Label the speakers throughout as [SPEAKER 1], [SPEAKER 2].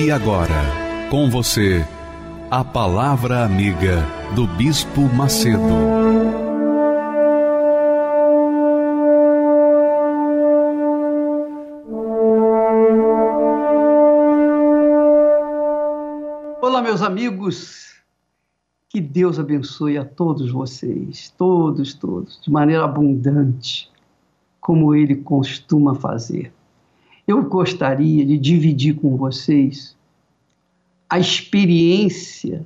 [SPEAKER 1] E agora, com você, a Palavra Amiga do Bispo Macedo.
[SPEAKER 2] Olá, meus amigos. Que Deus abençoe a todos vocês, todos, todos, de maneira abundante, como Ele costuma fazer eu gostaria de dividir com vocês a experiência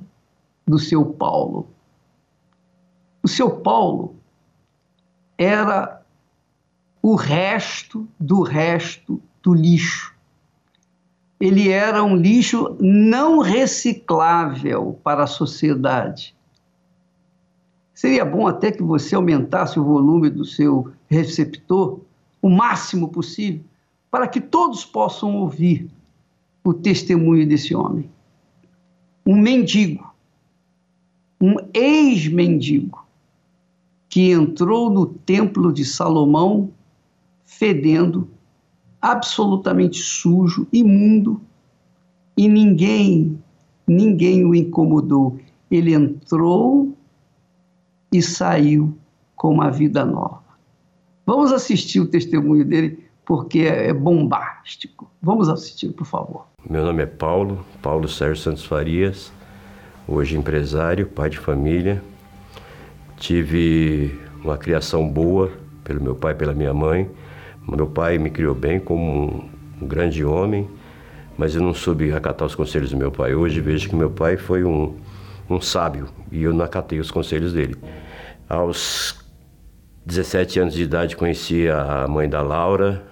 [SPEAKER 2] do seu Paulo. O seu Paulo era o resto do resto do lixo. Ele era um lixo não reciclável para a sociedade. Seria bom até que você aumentasse o volume do seu receptor o máximo possível para que todos possam ouvir o testemunho desse homem. Um mendigo, um ex-mendigo, que entrou no templo de Salomão fedendo, absolutamente sujo, imundo, e ninguém, ninguém o incomodou. Ele entrou e saiu com uma vida nova. Vamos assistir o testemunho dele porque é bombástico. Vamos assistir, por favor.
[SPEAKER 3] Meu nome é Paulo, Paulo Sérgio Santos Farias, hoje empresário, pai de família. Tive uma criação boa pelo meu pai e pela minha mãe. Meu pai me criou bem como um, grande homem, mas eu não soube acatar os conselhos do meu pai. Hoje vejo que meu pai foi um, um sábio e eu não acatei os conselhos dele. Aos 17 anos de idade conheci a mãe da Laura,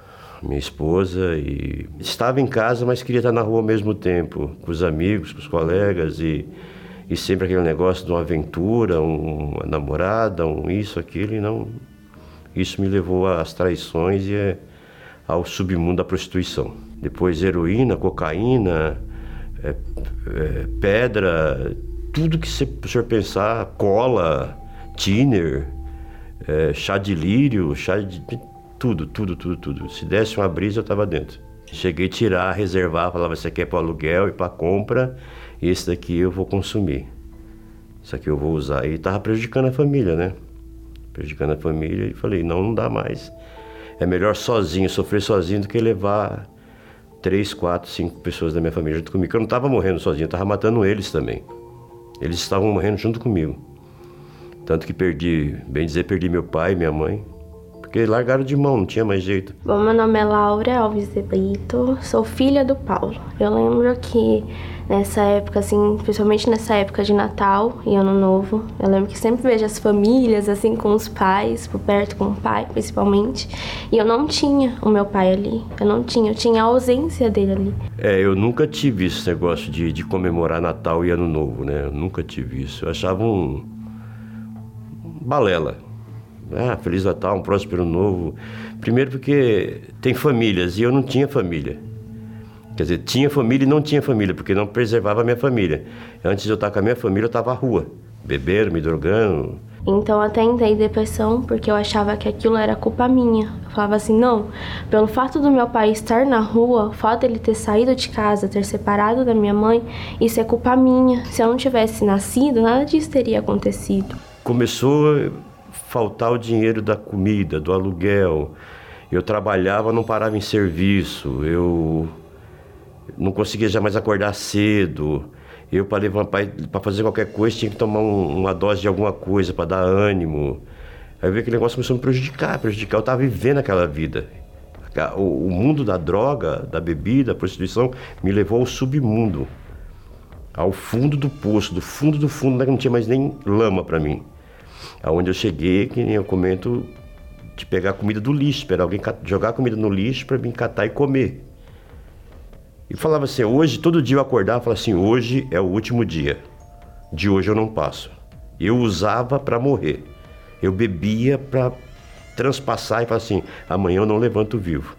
[SPEAKER 3] minha esposa, e estava em casa, mas queria estar na rua ao mesmo tempo, com os amigos, com os colegas, e, e sempre aquele negócio de uma aventura, um, uma namorada, um isso, aquilo, e não. Isso me levou às traições e é, ao submundo da prostituição. Depois heroína, cocaína, é, é, pedra, tudo que você, o senhor pensar, cola, tiner, é, chá de lírio, chá de tudo, tudo, tudo, tudo. Se desse uma brisa, eu estava dentro. Cheguei a tirar, reservar, falava, isso aqui é para aluguel e para compra, e esse daqui eu vou consumir. Isso aqui eu vou usar. E estava prejudicando a família, né? Prejudicando a família, e falei, não, não dá mais. É melhor sozinho, sofrer sozinho, do que levar três, quatro, cinco pessoas da minha família junto comigo. Eu não estava morrendo sozinho, eu estava matando eles também. Eles estavam morrendo junto comigo. Tanto que perdi, bem dizer, perdi meu pai, minha mãe, porque largaram de mão, não tinha mais jeito.
[SPEAKER 4] Bom, meu nome é Laura Alves de Brito, sou filha do Paulo. Eu lembro que nessa época, assim, principalmente nessa época de Natal e Ano Novo, eu lembro que sempre vejo as famílias, assim, com os pais, por perto com o pai, principalmente, e eu não tinha o meu pai ali, eu não tinha, eu tinha a ausência dele ali.
[SPEAKER 3] É, eu nunca tive esse negócio de, de comemorar Natal e Ano Novo, né? Eu nunca tive isso. Eu achava um. balela ah, Feliz Natal, um próspero novo. Primeiro porque tem famílias e eu não tinha família. Quer dizer, tinha família e não tinha família, porque não preservava a minha família. Antes de eu estar com a minha família, eu estava à rua, bebendo, me drogando.
[SPEAKER 4] Então até entrei em depressão porque eu achava que aquilo era culpa minha. Eu falava assim, não, pelo fato do meu pai estar na rua, o fato dele ter saído de casa, ter separado da minha mãe, isso é culpa minha. Se eu não tivesse nascido, nada disso teria acontecido.
[SPEAKER 3] Começou faltar o dinheiro da comida, do aluguel. Eu trabalhava, não parava em serviço. Eu não conseguia jamais acordar cedo. Eu, para fazer qualquer coisa, tinha que tomar um, uma dose de alguma coisa para dar ânimo. Aí eu vi que aquele negócio começou a me prejudicar, prejudicar. Eu estava vivendo aquela vida. O, o mundo da droga, da bebida, da prostituição, me levou ao submundo. Ao fundo do poço, do fundo do fundo, não tinha mais nem lama para mim. Aonde eu cheguei, que nem eu comento, de pegar comida do lixo, esperar alguém jogar comida no lixo para mim catar e comer. E falava assim, hoje, todo dia eu acordava e falava assim, hoje é o último dia. De hoje eu não passo. Eu usava para morrer. Eu bebia para transpassar e falar assim, amanhã eu não levanto vivo.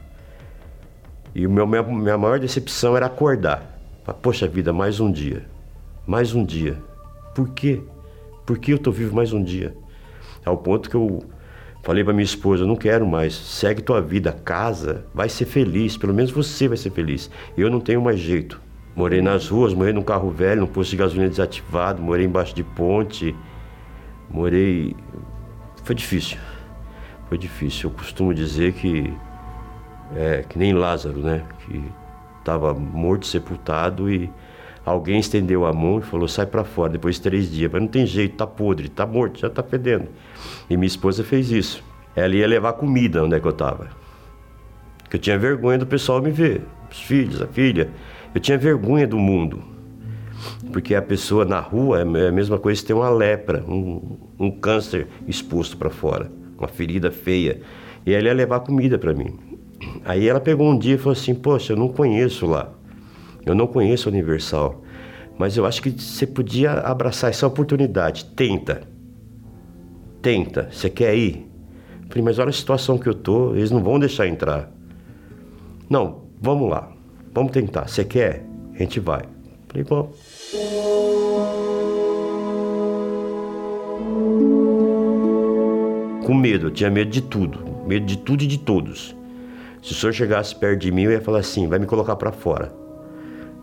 [SPEAKER 3] E meu, minha, minha maior decepção era acordar. Poxa vida, mais um dia. Mais um dia. Por quê? Por que eu tô vivo mais um dia? Ao ponto que eu falei para minha esposa, não quero mais. Segue tua vida, casa, vai ser feliz. Pelo menos você vai ser feliz. Eu não tenho mais jeito. Morei nas ruas, morei num carro velho, num posto de gasolina desativado, morei embaixo de ponte, morei. Foi difícil. Foi difícil. Eu costumo dizer que é que nem Lázaro, né? Que estava morto, sepultado e alguém estendeu a mão e falou: sai para fora depois de três dias. Mas não tem jeito, tá podre, tá morto, já tá fedendo. E minha esposa fez isso. Ela ia levar comida onde é que eu tava. Que eu tinha vergonha do pessoal me ver, os filhos, a filha. Eu tinha vergonha do mundo. Porque a pessoa na rua é a mesma coisa que ter uma lepra, um, um câncer exposto para fora, uma ferida feia. E ela ia levar comida para mim. Aí ela pegou um dia e falou assim: Poxa, eu não conheço lá. Eu não conheço a Universal. Mas eu acho que você podia abraçar essa oportunidade. Tenta. Tenta. Você quer ir? Falei, mas olha a situação que eu tô, eles não vão deixar entrar. Não, vamos lá. Vamos tentar. Você quer? A gente vai. Falei, bom. Com medo, eu tinha medo de tudo. Medo de tudo e de todos. Se o senhor chegasse perto de mim, eu ia falar assim: vai me colocar para fora.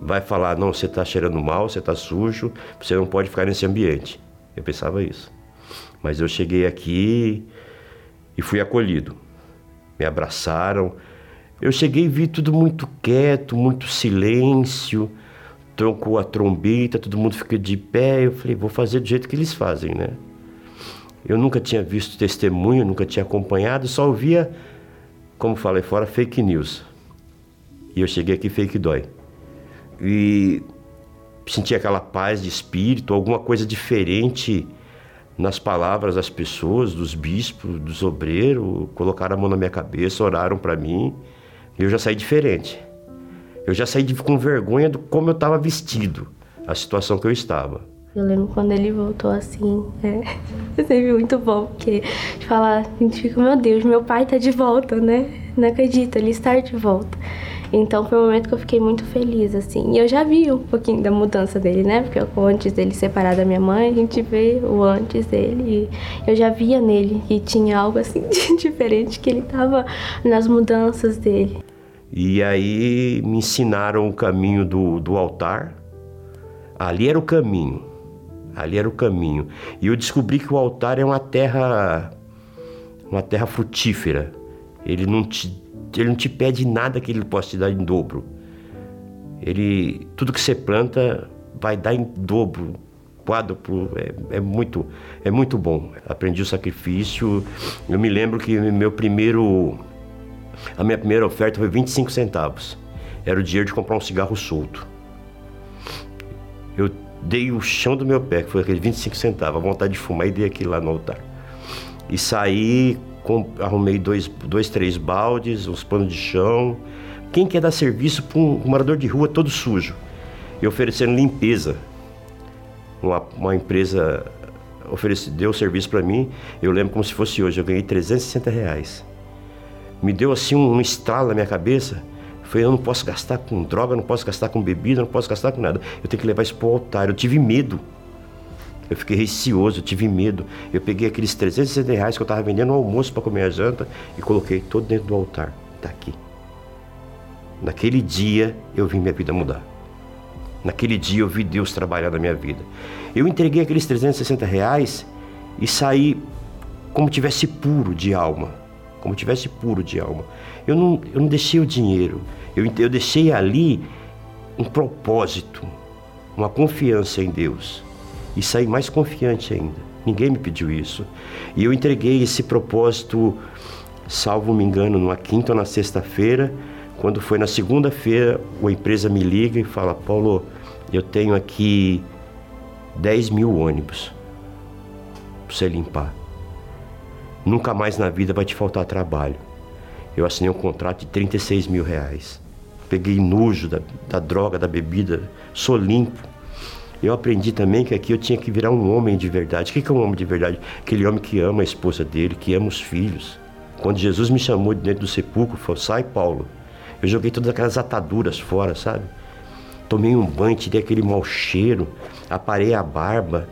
[SPEAKER 3] Vai falar: não, você está cheirando mal, você está sujo, você não pode ficar nesse ambiente. Eu pensava isso. Mas eu cheguei aqui e fui acolhido. Me abraçaram. Eu cheguei e vi tudo muito quieto, muito silêncio. Troncou a trombeta, todo mundo fica de pé. Eu falei: vou fazer do jeito que eles fazem, né? Eu nunca tinha visto testemunho, nunca tinha acompanhado, só ouvia como falei fora, fake news. E eu cheguei aqui, fake dói. E senti aquela paz de espírito, alguma coisa diferente nas palavras das pessoas, dos bispos, dos obreiros, colocaram a mão na minha cabeça, oraram para mim, e eu já saí diferente. Eu já saí com vergonha do como eu estava vestido, a situação que eu estava.
[SPEAKER 4] Eu lembro quando ele voltou assim, é sempre muito bom, porque de falar, a gente fica, meu Deus, meu pai tá de volta, né? Não acredito, ele está de volta. Então foi um momento que eu fiquei muito feliz, assim. E eu já vi um pouquinho da mudança dele, né? Porque antes dele separar da minha mãe, a gente vê o antes dele. E eu já via nele que tinha algo assim de diferente, que ele tava nas mudanças dele.
[SPEAKER 3] E aí me ensinaram o caminho do, do altar. Ali era o caminho. Ali era o caminho. E eu descobri que o altar é uma terra uma terra frutífera. Ele não te ele não te pede nada que ele possa te dar em dobro. Ele tudo que você planta vai dar em dobro, quádruplo, é, é muito é muito bom. Aprendi o sacrifício. Eu me lembro que meu primeiro a minha primeira oferta foi 25 centavos. Era o dinheiro de comprar um cigarro solto. Eu dei o chão do meu pé, que foi aquele 25 centavos, a vontade de fumar, e dei aquilo lá no altar. E saí, arrumei dois, dois, três baldes, uns panos de chão. Quem quer dar serviço para um, morador de rua todo sujo? E oferecendo limpeza. Uma, uma empresa ofereceu, deu serviço para mim, eu lembro como se fosse hoje, eu ganhei 360 reais. Me deu assim um, um estralo na minha cabeça, Falei, eu não posso gastar com droga, não posso gastar com bebida, não posso gastar com nada. Eu tenho que levar isso para o altar. Eu tive medo. Eu fiquei receoso, tive medo. Eu peguei aqueles 360 reais que eu estava vendendo no almoço para comer a janta e coloquei todo dentro do altar. Está aqui. Naquele dia eu vi minha vida mudar. Naquele dia eu vi Deus trabalhar na minha vida. Eu entreguei aqueles 360 reais e saí como tivesse puro de alma. Como tivesse puro de alma. Eu não, eu não deixei o dinheiro. Eu, eu deixei ali um propósito, uma confiança em Deus. E saí mais confiante ainda. Ninguém me pediu isso. E eu entreguei esse propósito, salvo me engano, numa quinta ou na sexta-feira. Quando foi na segunda-feira, a empresa me liga e fala: Paulo, eu tenho aqui 10 mil ônibus para você limpar. Nunca mais na vida vai te faltar trabalho. Eu assinei um contrato de 36 mil reais. peguei nojo da, da droga, da bebida, sou limpo. Eu aprendi também que aqui eu tinha que virar um homem de verdade. O que é um homem de verdade? Aquele homem que ama a esposa dele, que ama os filhos. Quando Jesus me chamou de dentro do sepulcro, falou: sai, Paulo. Eu joguei todas aquelas ataduras fora, sabe? Tomei um banho, tirei aquele mau cheiro, aparei a barba.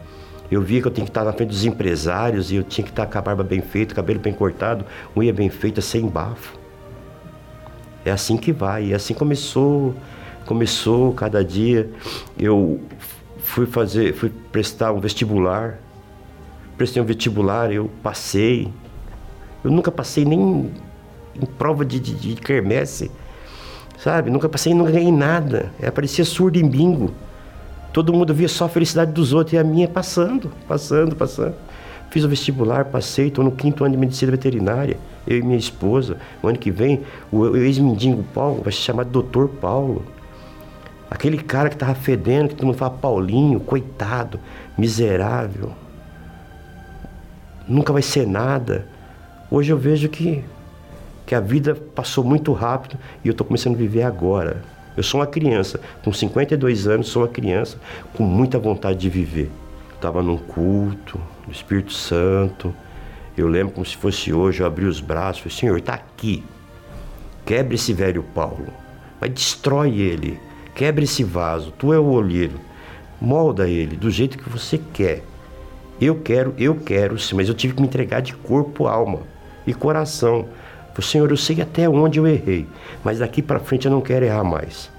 [SPEAKER 3] Eu via que eu tinha que estar na frente dos empresários e eu tinha que estar com a barba bem feita, cabelo bem cortado, unha bem feita, sem bafo. É assim que vai. E assim começou, começou cada dia. Eu fui fazer, fui prestar um vestibular. Prestei um vestibular, eu passei. Eu nunca passei nem em prova de, de, de quermesse, sabe? Nunca passei, não ganhei nada. Eu parecia surdo em bingo. Todo mundo via só a felicidade dos outros e a minha passando, passando, passando. Fiz o vestibular, passei, estou no quinto ano de medicina veterinária, eu e minha esposa. O ano que vem, o ex-mendigo Paulo vai se chamar Doutor Paulo. Aquele cara que estava fedendo, que todo mundo fala Paulinho, coitado, miserável. Nunca vai ser nada. Hoje eu vejo que, que a vida passou muito rápido e eu estou começando a viver agora. Eu sou uma criança, com 52 anos, sou uma criança com muita vontade de viver. Estava num culto, do Espírito Santo. Eu lembro como se fosse hoje, eu abri os braços falei, Senhor, está aqui. Quebre esse velho Paulo, mas destrói ele Quebre esse vaso, tu é o olheiro. Molda ele do jeito que você quer. Eu quero, eu quero sim, mas eu tive que me entregar de corpo, alma e coração. Senhor, eu sei até onde eu errei, mas daqui para frente eu não quero errar mais.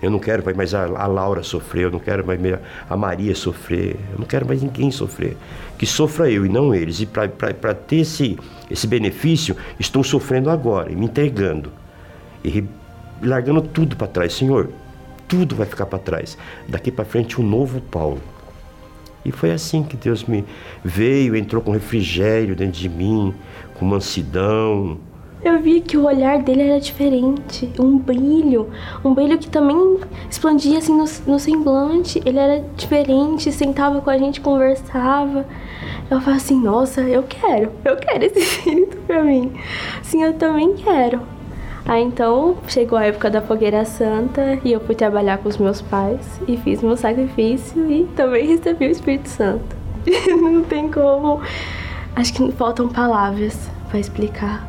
[SPEAKER 3] Eu não quero mais a, a Laura sofrer, eu não quero mais a Maria sofrer, eu não quero mais ninguém sofrer. Que sofra eu e não eles. E para ter esse, esse benefício, estou sofrendo agora e me entregando. E largando tudo para trás. Senhor, tudo vai ficar para trás. Daqui para frente, um novo Paulo. E foi assim que Deus me veio, entrou com refrigério dentro de mim, com mansidão.
[SPEAKER 4] Eu vi que o olhar dele era diferente, um brilho, um brilho que também expandia assim no, no semblante. Ele era diferente, sentava com a gente, conversava. Eu falei assim, nossa, eu quero, eu quero esse espírito pra mim. Sim, eu também quero. Aí então chegou a época da fogueira santa e eu fui trabalhar com os meus pais e fiz meu sacrifício e também recebi o Espírito Santo. Não tem como. Acho que faltam palavras para explicar.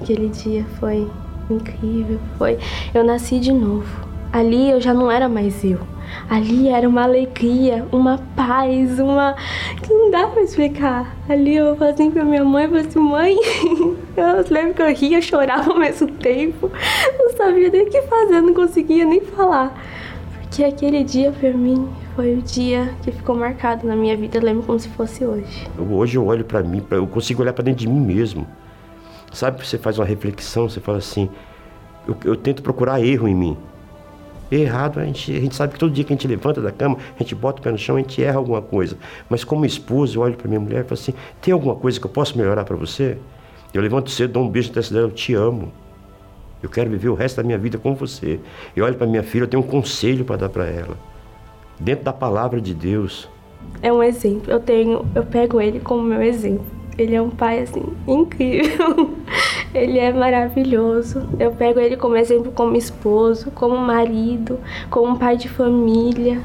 [SPEAKER 4] Aquele dia foi incrível, foi. Eu nasci de novo. Ali eu já não era mais eu. Ali era uma alegria, uma paz, uma. que não dá pra explicar. Ali eu falei assim pra minha mãe, falei assim, mãe, eu lembro que eu ria, chorava ao mesmo tempo. Não sabia nem o que fazer, não conseguia nem falar. Porque aquele dia pra mim foi o dia que ficou marcado na minha vida, eu lembro como se fosse hoje.
[SPEAKER 3] Hoje eu olho para mim, eu consigo olhar para dentro de mim mesmo. Sabe, você faz uma reflexão, você fala assim, eu, eu tento procurar erro em mim. Errado, a gente, a gente sabe que todo dia que a gente levanta da cama, a gente bota o pé no chão, a gente erra alguma coisa. Mas como esposo, eu olho para minha mulher e falo assim: tem alguma coisa que eu possa melhorar para você? Eu levanto cedo, dou um beijo na testa dela, eu te amo. Eu quero viver o resto da minha vida com você. Eu olho para minha filha, eu tenho um conselho para dar para ela. Dentro da palavra de Deus.
[SPEAKER 4] É um exemplo. Eu tenho, eu pego ele como meu exemplo. Ele é um pai assim incrível. Ele é maravilhoso. Eu pego ele como exemplo como esposo, como marido, como pai de família.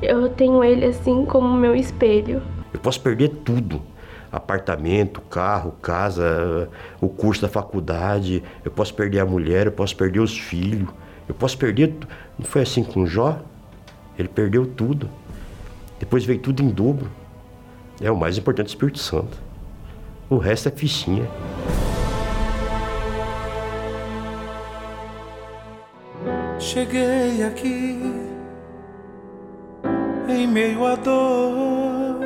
[SPEAKER 4] Eu tenho ele assim como meu espelho.
[SPEAKER 3] Eu posso perder tudo. Apartamento, carro, casa, o curso da faculdade, eu posso perder a mulher, eu posso perder os filhos, eu posso perder. Não foi assim com Jó? Ele perdeu tudo. Depois veio tudo em dobro. É o mais importante, o Espírito Santo. O resto é fichinha.
[SPEAKER 5] Cheguei aqui em meio à dor,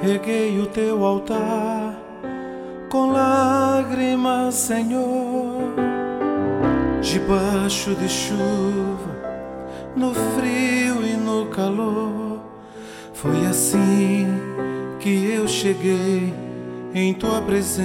[SPEAKER 5] reguei o teu altar com lágrimas, Senhor, debaixo de chuva, no frio e no calor. Foi assim que eu cheguei em tua presença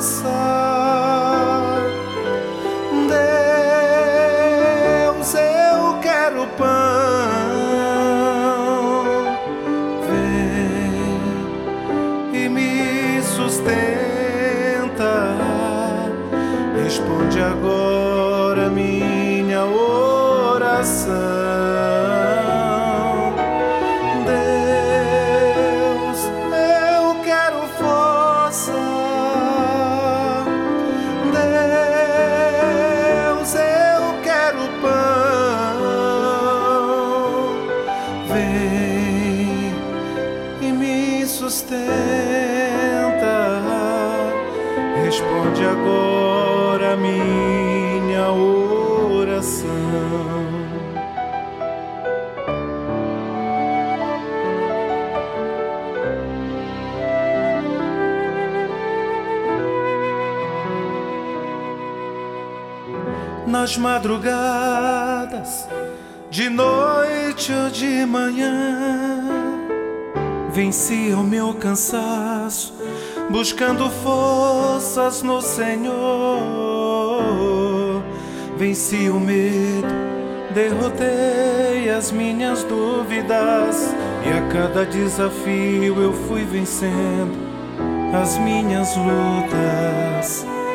[SPEAKER 5] Força. Nas madrugadas, de noite ou de manhã, venci o meu cansaço, buscando forças no Senhor. Venci o medo, derrotei as minhas dúvidas, e a cada desafio eu fui vencendo as minhas lutas.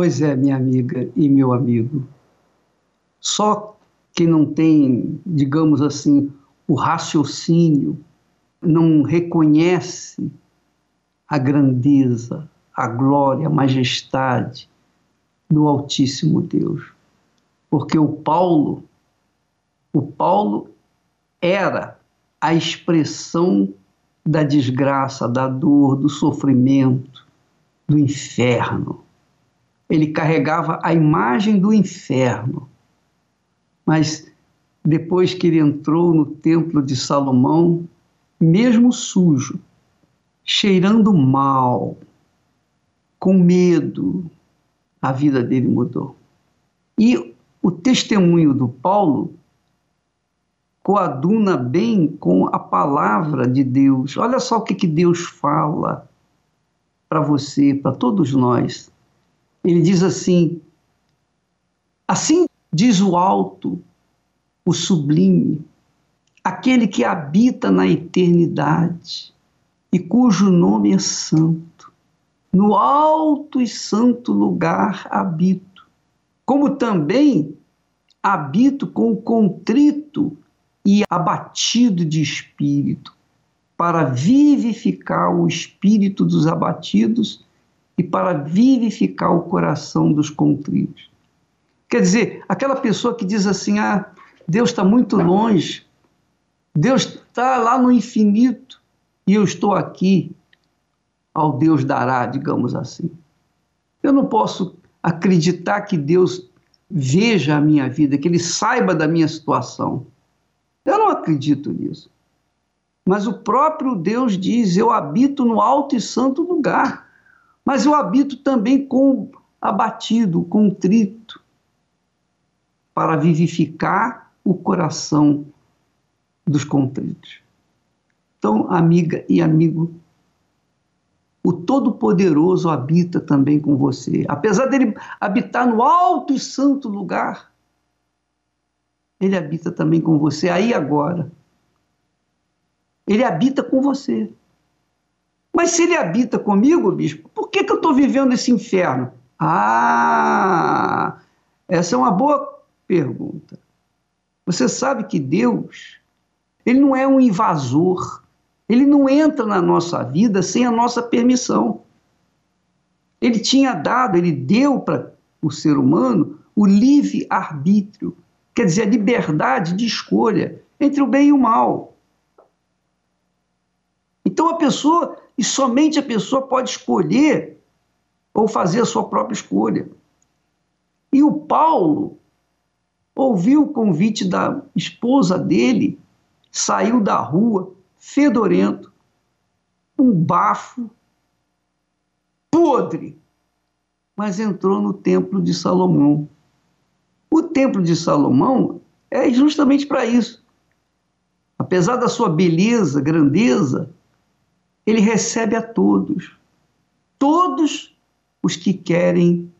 [SPEAKER 2] Pois é, minha amiga e meu amigo. Só quem não tem, digamos assim, o raciocínio, não reconhece a grandeza, a glória, a majestade do Altíssimo Deus. Porque o Paulo, o Paulo era a expressão da desgraça, da dor, do sofrimento, do inferno. Ele carregava a imagem do inferno. Mas depois que ele entrou no templo de Salomão, mesmo sujo, cheirando mal, com medo, a vida dele mudou. E o testemunho do Paulo coaduna bem com a palavra de Deus. Olha só o que, que Deus fala para você, para todos nós. Ele diz assim: Assim diz o alto, o sublime, aquele que habita na eternidade e cujo nome é santo. No alto e santo lugar habito, como também habito com o contrito e abatido de espírito, para vivificar o espírito dos abatidos e para vivificar o coração dos contritos. Quer dizer, aquela pessoa que diz assim: ah, Deus está muito longe, Deus está lá no infinito e eu estou aqui, ao Deus dará, digamos assim. Eu não posso acreditar que Deus veja a minha vida, que Ele saiba da minha situação. Eu não acredito nisso. Mas o próprio Deus diz: Eu habito no alto e santo lugar, mas eu habito também com abatido, contrito, para vivificar o coração dos contritos. Então, amiga e amigo, o Todo-Poderoso habita também com você. Apesar dele habitar no alto e santo lugar, ele habita também com você aí agora. Ele habita com você. Mas se ele habita comigo, bispo, por que, que eu estou vivendo esse inferno? Ah, essa é uma boa pergunta. Você sabe que Deus, ele não é um invasor. Ele não entra na nossa vida sem a nossa permissão. Ele tinha dado, ele deu para o ser humano o livre arbítrio, quer dizer, a liberdade de escolha entre o bem e o mal. Então a pessoa, e somente a pessoa pode escolher ou fazer a sua própria escolha. E o Paulo ouviu o convite da esposa dele, saiu da rua, fedorento, um bafo, podre, mas entrou no templo de Salomão. O templo de Salomão é justamente para isso. Apesar da sua beleza, grandeza, ele recebe a todos. Todos os que querem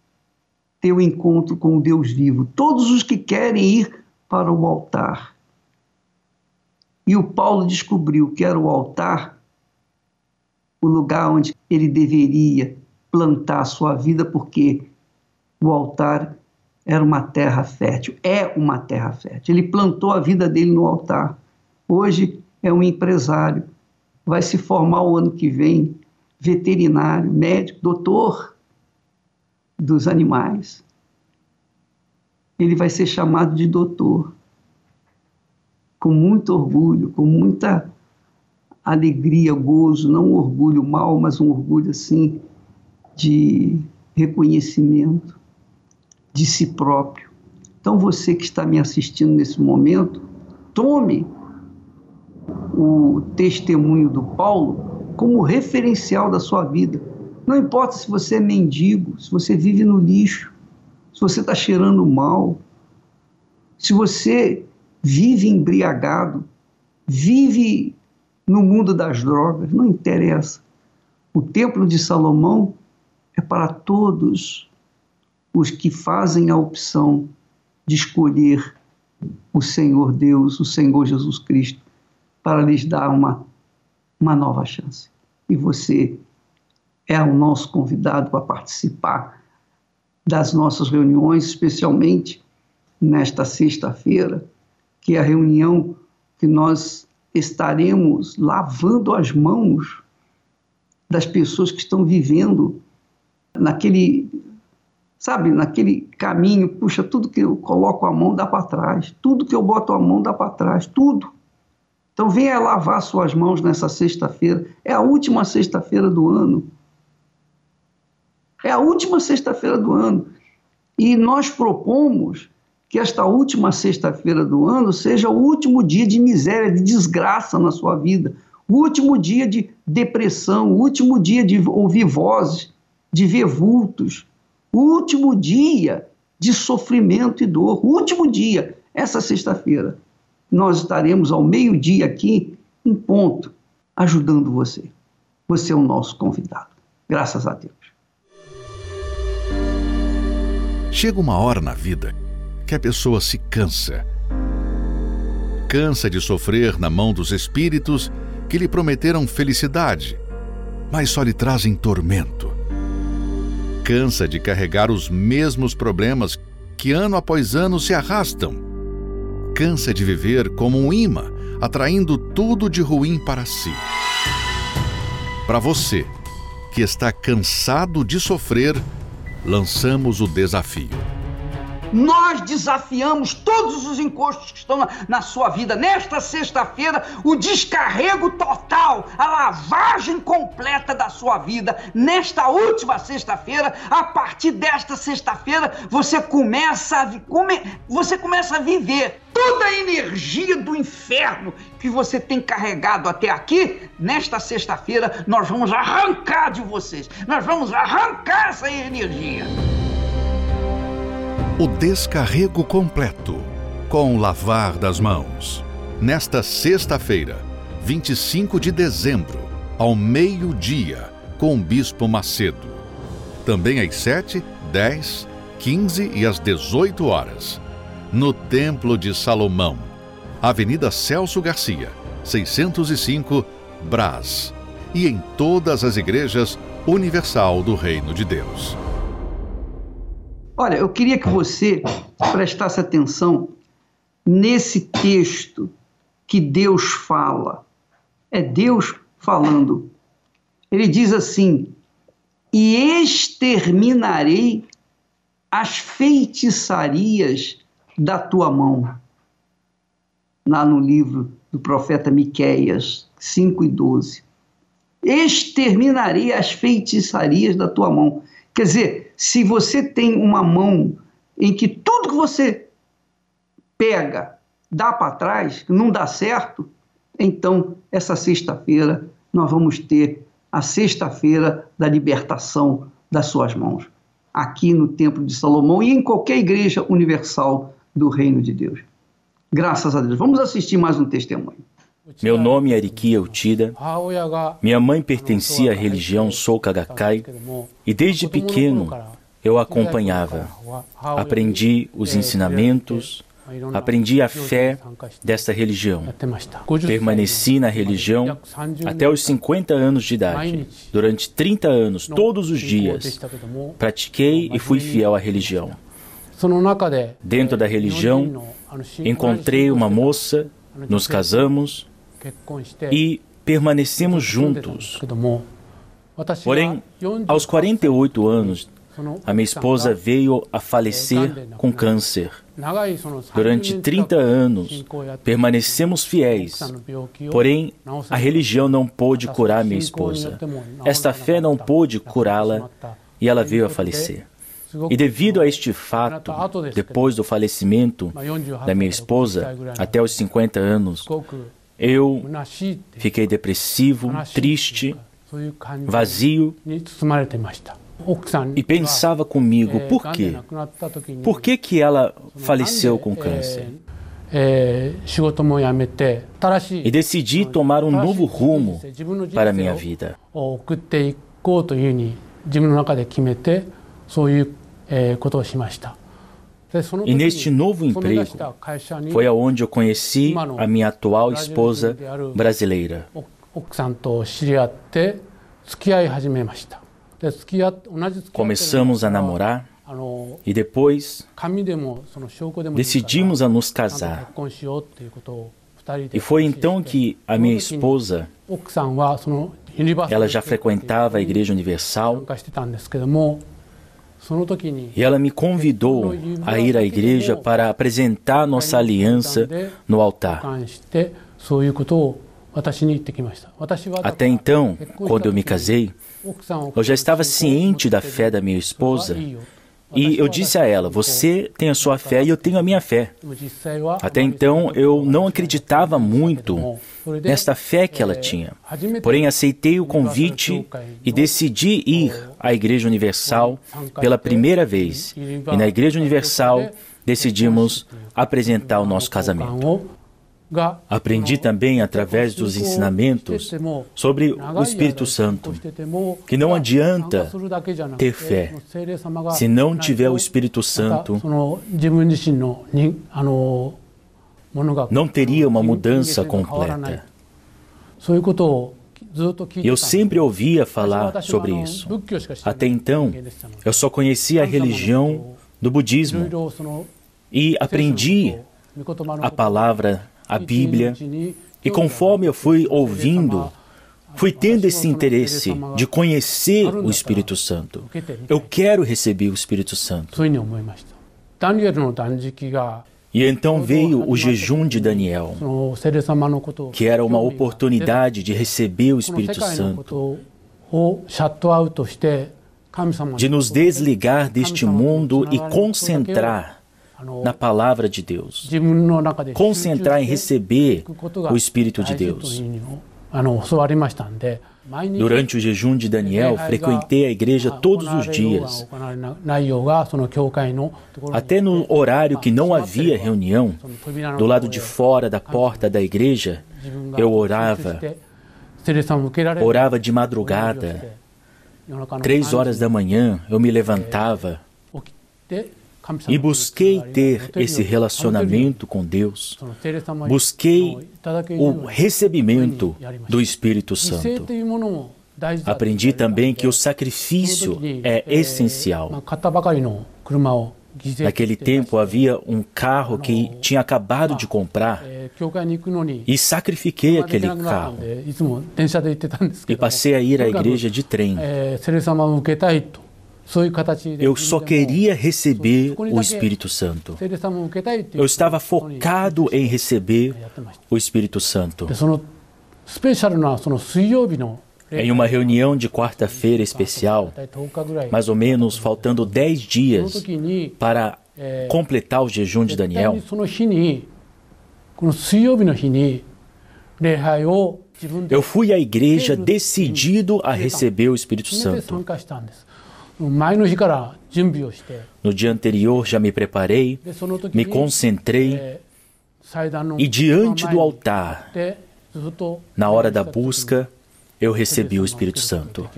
[SPEAKER 2] ter o um encontro com o Deus vivo, todos os que querem ir para o altar. E o Paulo descobriu que era o altar o lugar onde ele deveria plantar a sua vida, porque o altar era uma terra fértil, é uma terra fértil. Ele plantou a vida dele no altar. Hoje é um empresário, vai se formar o ano que vem, veterinário, médico, doutor dos animais. Ele vai ser chamado de doutor, com muito orgulho, com muita alegria, gozo, não um orgulho mal, mas um orgulho assim de reconhecimento de si próprio. Então você que está me assistindo nesse momento, tome o testemunho do Paulo como referencial da sua vida. Não importa se você é mendigo, se você vive no lixo, se você está cheirando mal, se você vive embriagado, vive no mundo das drogas, não interessa. O Templo de Salomão é para todos os que fazem a opção de escolher o Senhor Deus, o Senhor Jesus Cristo, para lhes dar uma, uma nova chance. E você é o nosso convidado a participar das nossas reuniões, especialmente nesta sexta-feira, que é a reunião que nós estaremos lavando as mãos das pessoas que estão vivendo naquele, sabe, naquele caminho, puxa, tudo que eu coloco a mão dá para trás, tudo que eu boto a mão dá para trás, tudo. Então venha lavar suas mãos nessa sexta-feira, é a última sexta-feira do ano. É a última sexta-feira do ano. E nós propomos que esta última sexta-feira do ano seja o último dia de miséria, de desgraça na sua vida, o último dia de depressão, o último dia de ouvir vozes, de ver vultos, o último dia de sofrimento e dor, o último dia, essa sexta-feira. Nós estaremos ao meio-dia aqui, em ponto, ajudando você. Você é o nosso convidado. Graças a Deus.
[SPEAKER 1] Chega uma hora na vida que a pessoa se cansa. Cansa de sofrer na mão dos espíritos que lhe prometeram felicidade, mas só lhe trazem tormento. Cansa de carregar os mesmos problemas que ano após ano se arrastam. Cansa de viver como um imã, atraindo tudo de ruim para si. Para você, que está cansado de sofrer, lançamos o desafio
[SPEAKER 2] nós desafiamos todos os encostos que estão na, na sua vida. Nesta sexta-feira, o descarrego total, a lavagem completa da sua vida. Nesta última sexta-feira, a partir desta sexta-feira, você começa a, come, você começa a viver toda a energia do inferno que você tem carregado até aqui, nesta sexta-feira nós vamos arrancar de vocês. Nós vamos arrancar essa energia.
[SPEAKER 1] O descarrego completo com lavar das mãos. Nesta sexta-feira, 25 de dezembro, ao meio-dia, com o Bispo Macedo. Também às 7, 10, 15 e às 18 horas, no Templo de Salomão, Avenida Celso Garcia, 605, Brás. e em todas as igrejas universal do Reino de Deus.
[SPEAKER 2] Olha, eu queria que você prestasse atenção nesse texto que Deus fala. É Deus falando. Ele diz assim: E exterminarei as feitiçarias da tua mão. Lá no livro do profeta Miqueias 5 e 12 exterminarei as feitiçarias da tua mão. Quer dizer, se você tem uma mão em que tudo que você pega dá para trás, não dá certo, então essa sexta-feira nós vamos ter a sexta-feira da libertação das suas mãos, aqui no Templo de Salomão e em qualquer igreja universal do Reino de Deus. Graças a Deus. Vamos assistir mais um testemunho.
[SPEAKER 6] Meu nome é Arikia Utida. Minha mãe pertencia à religião Soka Gakkai e desde pequeno eu acompanhava. Aprendi os ensinamentos, aprendi a fé desta religião. Permaneci na religião até os 50 anos de idade. Durante 30 anos, todos os dias, pratiquei e fui fiel à religião. Dentro da religião, encontrei uma moça, nos casamos e permanecemos juntos. Porém, aos 48 anos, a minha esposa veio a falecer com câncer. Durante 30 anos, permanecemos fiéis. Porém, a religião não pôde curar minha esposa. Esta fé não pôde curá-la e ela veio a falecer. E devido a este fato, depois do falecimento da minha esposa, até os 50 anos, eu fiquei depressivo, triste, vazio e pensava comigo, por quê? Por que, que ela faleceu com câncer? E decidi tomar um novo rumo para a minha vida. E neste novo emprego foi aonde eu conheci a minha atual esposa brasileira. Começamos a namorar e depois decidimos a nos casar. E foi então que a minha esposa, ela já frequentava a Igreja Universal, e ela me convidou a ir à igreja para apresentar nossa aliança no altar. Até então, quando eu me casei, eu já estava ciente da fé da minha esposa e eu disse a ela: Você tem a sua fé e eu tenho a minha fé. Até então eu não acreditava muito nesta fé que ela tinha. Porém, aceitei o convite e decidi ir à Igreja Universal pela primeira vez. E na Igreja Universal decidimos apresentar o nosso casamento. Aprendi também através dos ensinamentos sobre o Espírito Santo que não adianta ter fé se não tiver o Espírito Santo. Não teria uma mudança completa. Eu sempre ouvia falar sobre isso. Até então, eu só conhecia a religião do budismo e aprendi a palavra a Bíblia. E conforme eu fui ouvindo, fui tendo esse interesse de conhecer o Espírito Santo. Eu quero receber o Espírito Santo. E então veio o jejum de Daniel, que era uma oportunidade de receber o Espírito Santo, de nos desligar deste mundo e concentrar na palavra de Deus, concentrar em receber o Espírito de Deus. Durante o jejum de Daniel, frequentei a igreja todos os dias. Até no horário que não havia reunião, do lado de fora da porta da igreja, eu orava. Orava de madrugada. Três horas da manhã, eu me levantava e busquei ter esse relacionamento com Deus, busquei o recebimento do Espírito Santo. Aprendi também que o sacrifício é essencial. Naquele tempo havia um carro que tinha acabado de comprar e sacrifiquei aquele carro. E passei a ir à igreja de trem. Eu só queria receber o Espírito Santo. Eu estava focado em receber o Espírito Santo. Em uma reunião de quarta-feira especial, mais ou menos faltando dez dias para completar o jejum de Daniel, eu fui à igreja decidido a receber o Espírito Santo. No dia anterior já me preparei, me concentrei e diante do altar, na hora da busca, eu recebi o Espírito Santo.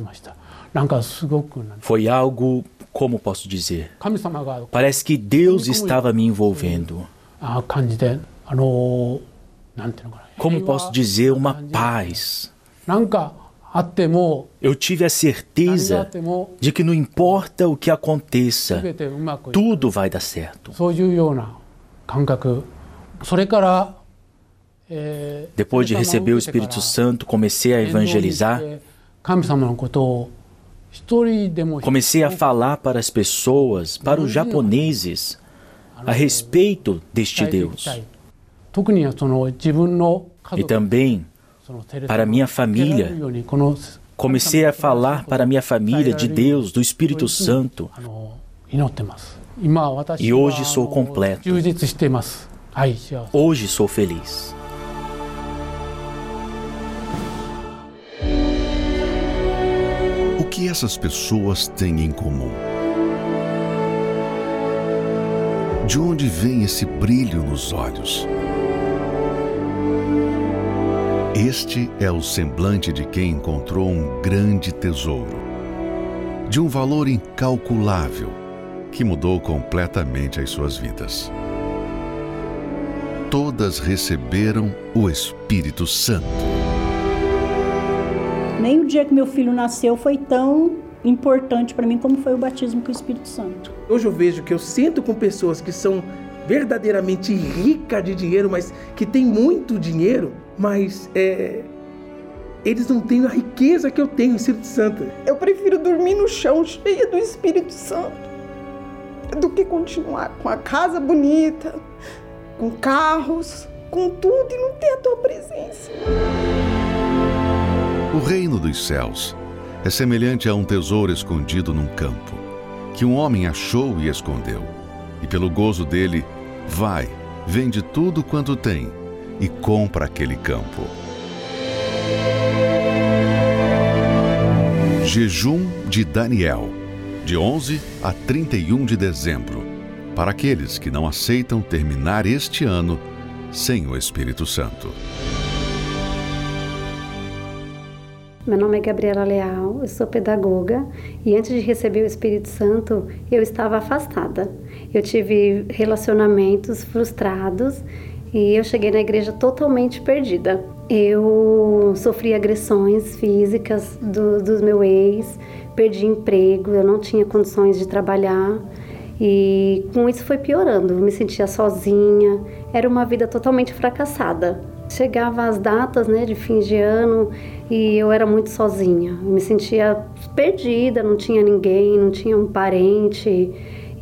[SPEAKER 6] Foi algo, como posso dizer? Parece que Deus estava me envolvendo. Como posso dizer, uma paz. Eu tive a certeza de que não importa o que aconteça, tudo vai dar certo. Depois de receber o Espírito Santo, comecei a evangelizar. Comecei a falar para as pessoas, para os japoneses, a respeito deste Deus. E também para minha família. Comecei a falar para minha família de Deus, do Espírito Santo. E hoje sou completo. Hoje sou feliz.
[SPEAKER 1] O que essas pessoas têm em comum? De onde vem esse brilho nos olhos? Este é o semblante de quem encontrou um grande tesouro, de um valor incalculável, que mudou completamente as suas vidas. Todas receberam o Espírito Santo.
[SPEAKER 7] Nem o dia que meu filho nasceu foi tão importante para mim como foi o batismo com o Espírito Santo.
[SPEAKER 8] Hoje eu vejo que eu sinto com pessoas que são verdadeiramente ricas de dinheiro, mas que têm muito dinheiro, mas é, eles não têm a riqueza que eu tenho, Espírito Santo.
[SPEAKER 9] Eu prefiro dormir no chão cheia do Espírito Santo do que continuar com a casa bonita, com carros, com tudo e não ter a tua presença.
[SPEAKER 1] O reino dos céus é semelhante a um tesouro escondido num campo, que um homem achou e escondeu. E pelo gozo dele, vai, vende tudo quanto tem e compra aquele campo. Jejum de Daniel, de 11 a 31 de dezembro, para aqueles que não aceitam terminar este ano sem o Espírito Santo.
[SPEAKER 10] Meu nome é Gabriela Leal, eu sou pedagoga e antes de receber o Espírito Santo eu estava afastada. Eu tive relacionamentos frustrados e eu cheguei na igreja totalmente perdida. Eu sofri agressões físicas do, do meu ex, perdi emprego, eu não tinha condições de trabalhar e com isso foi piorando. Eu me sentia sozinha, era uma vida totalmente fracassada. Chegava as datas né, de fim de ano e eu era muito sozinha. Eu me sentia perdida, não tinha ninguém, não tinha um parente.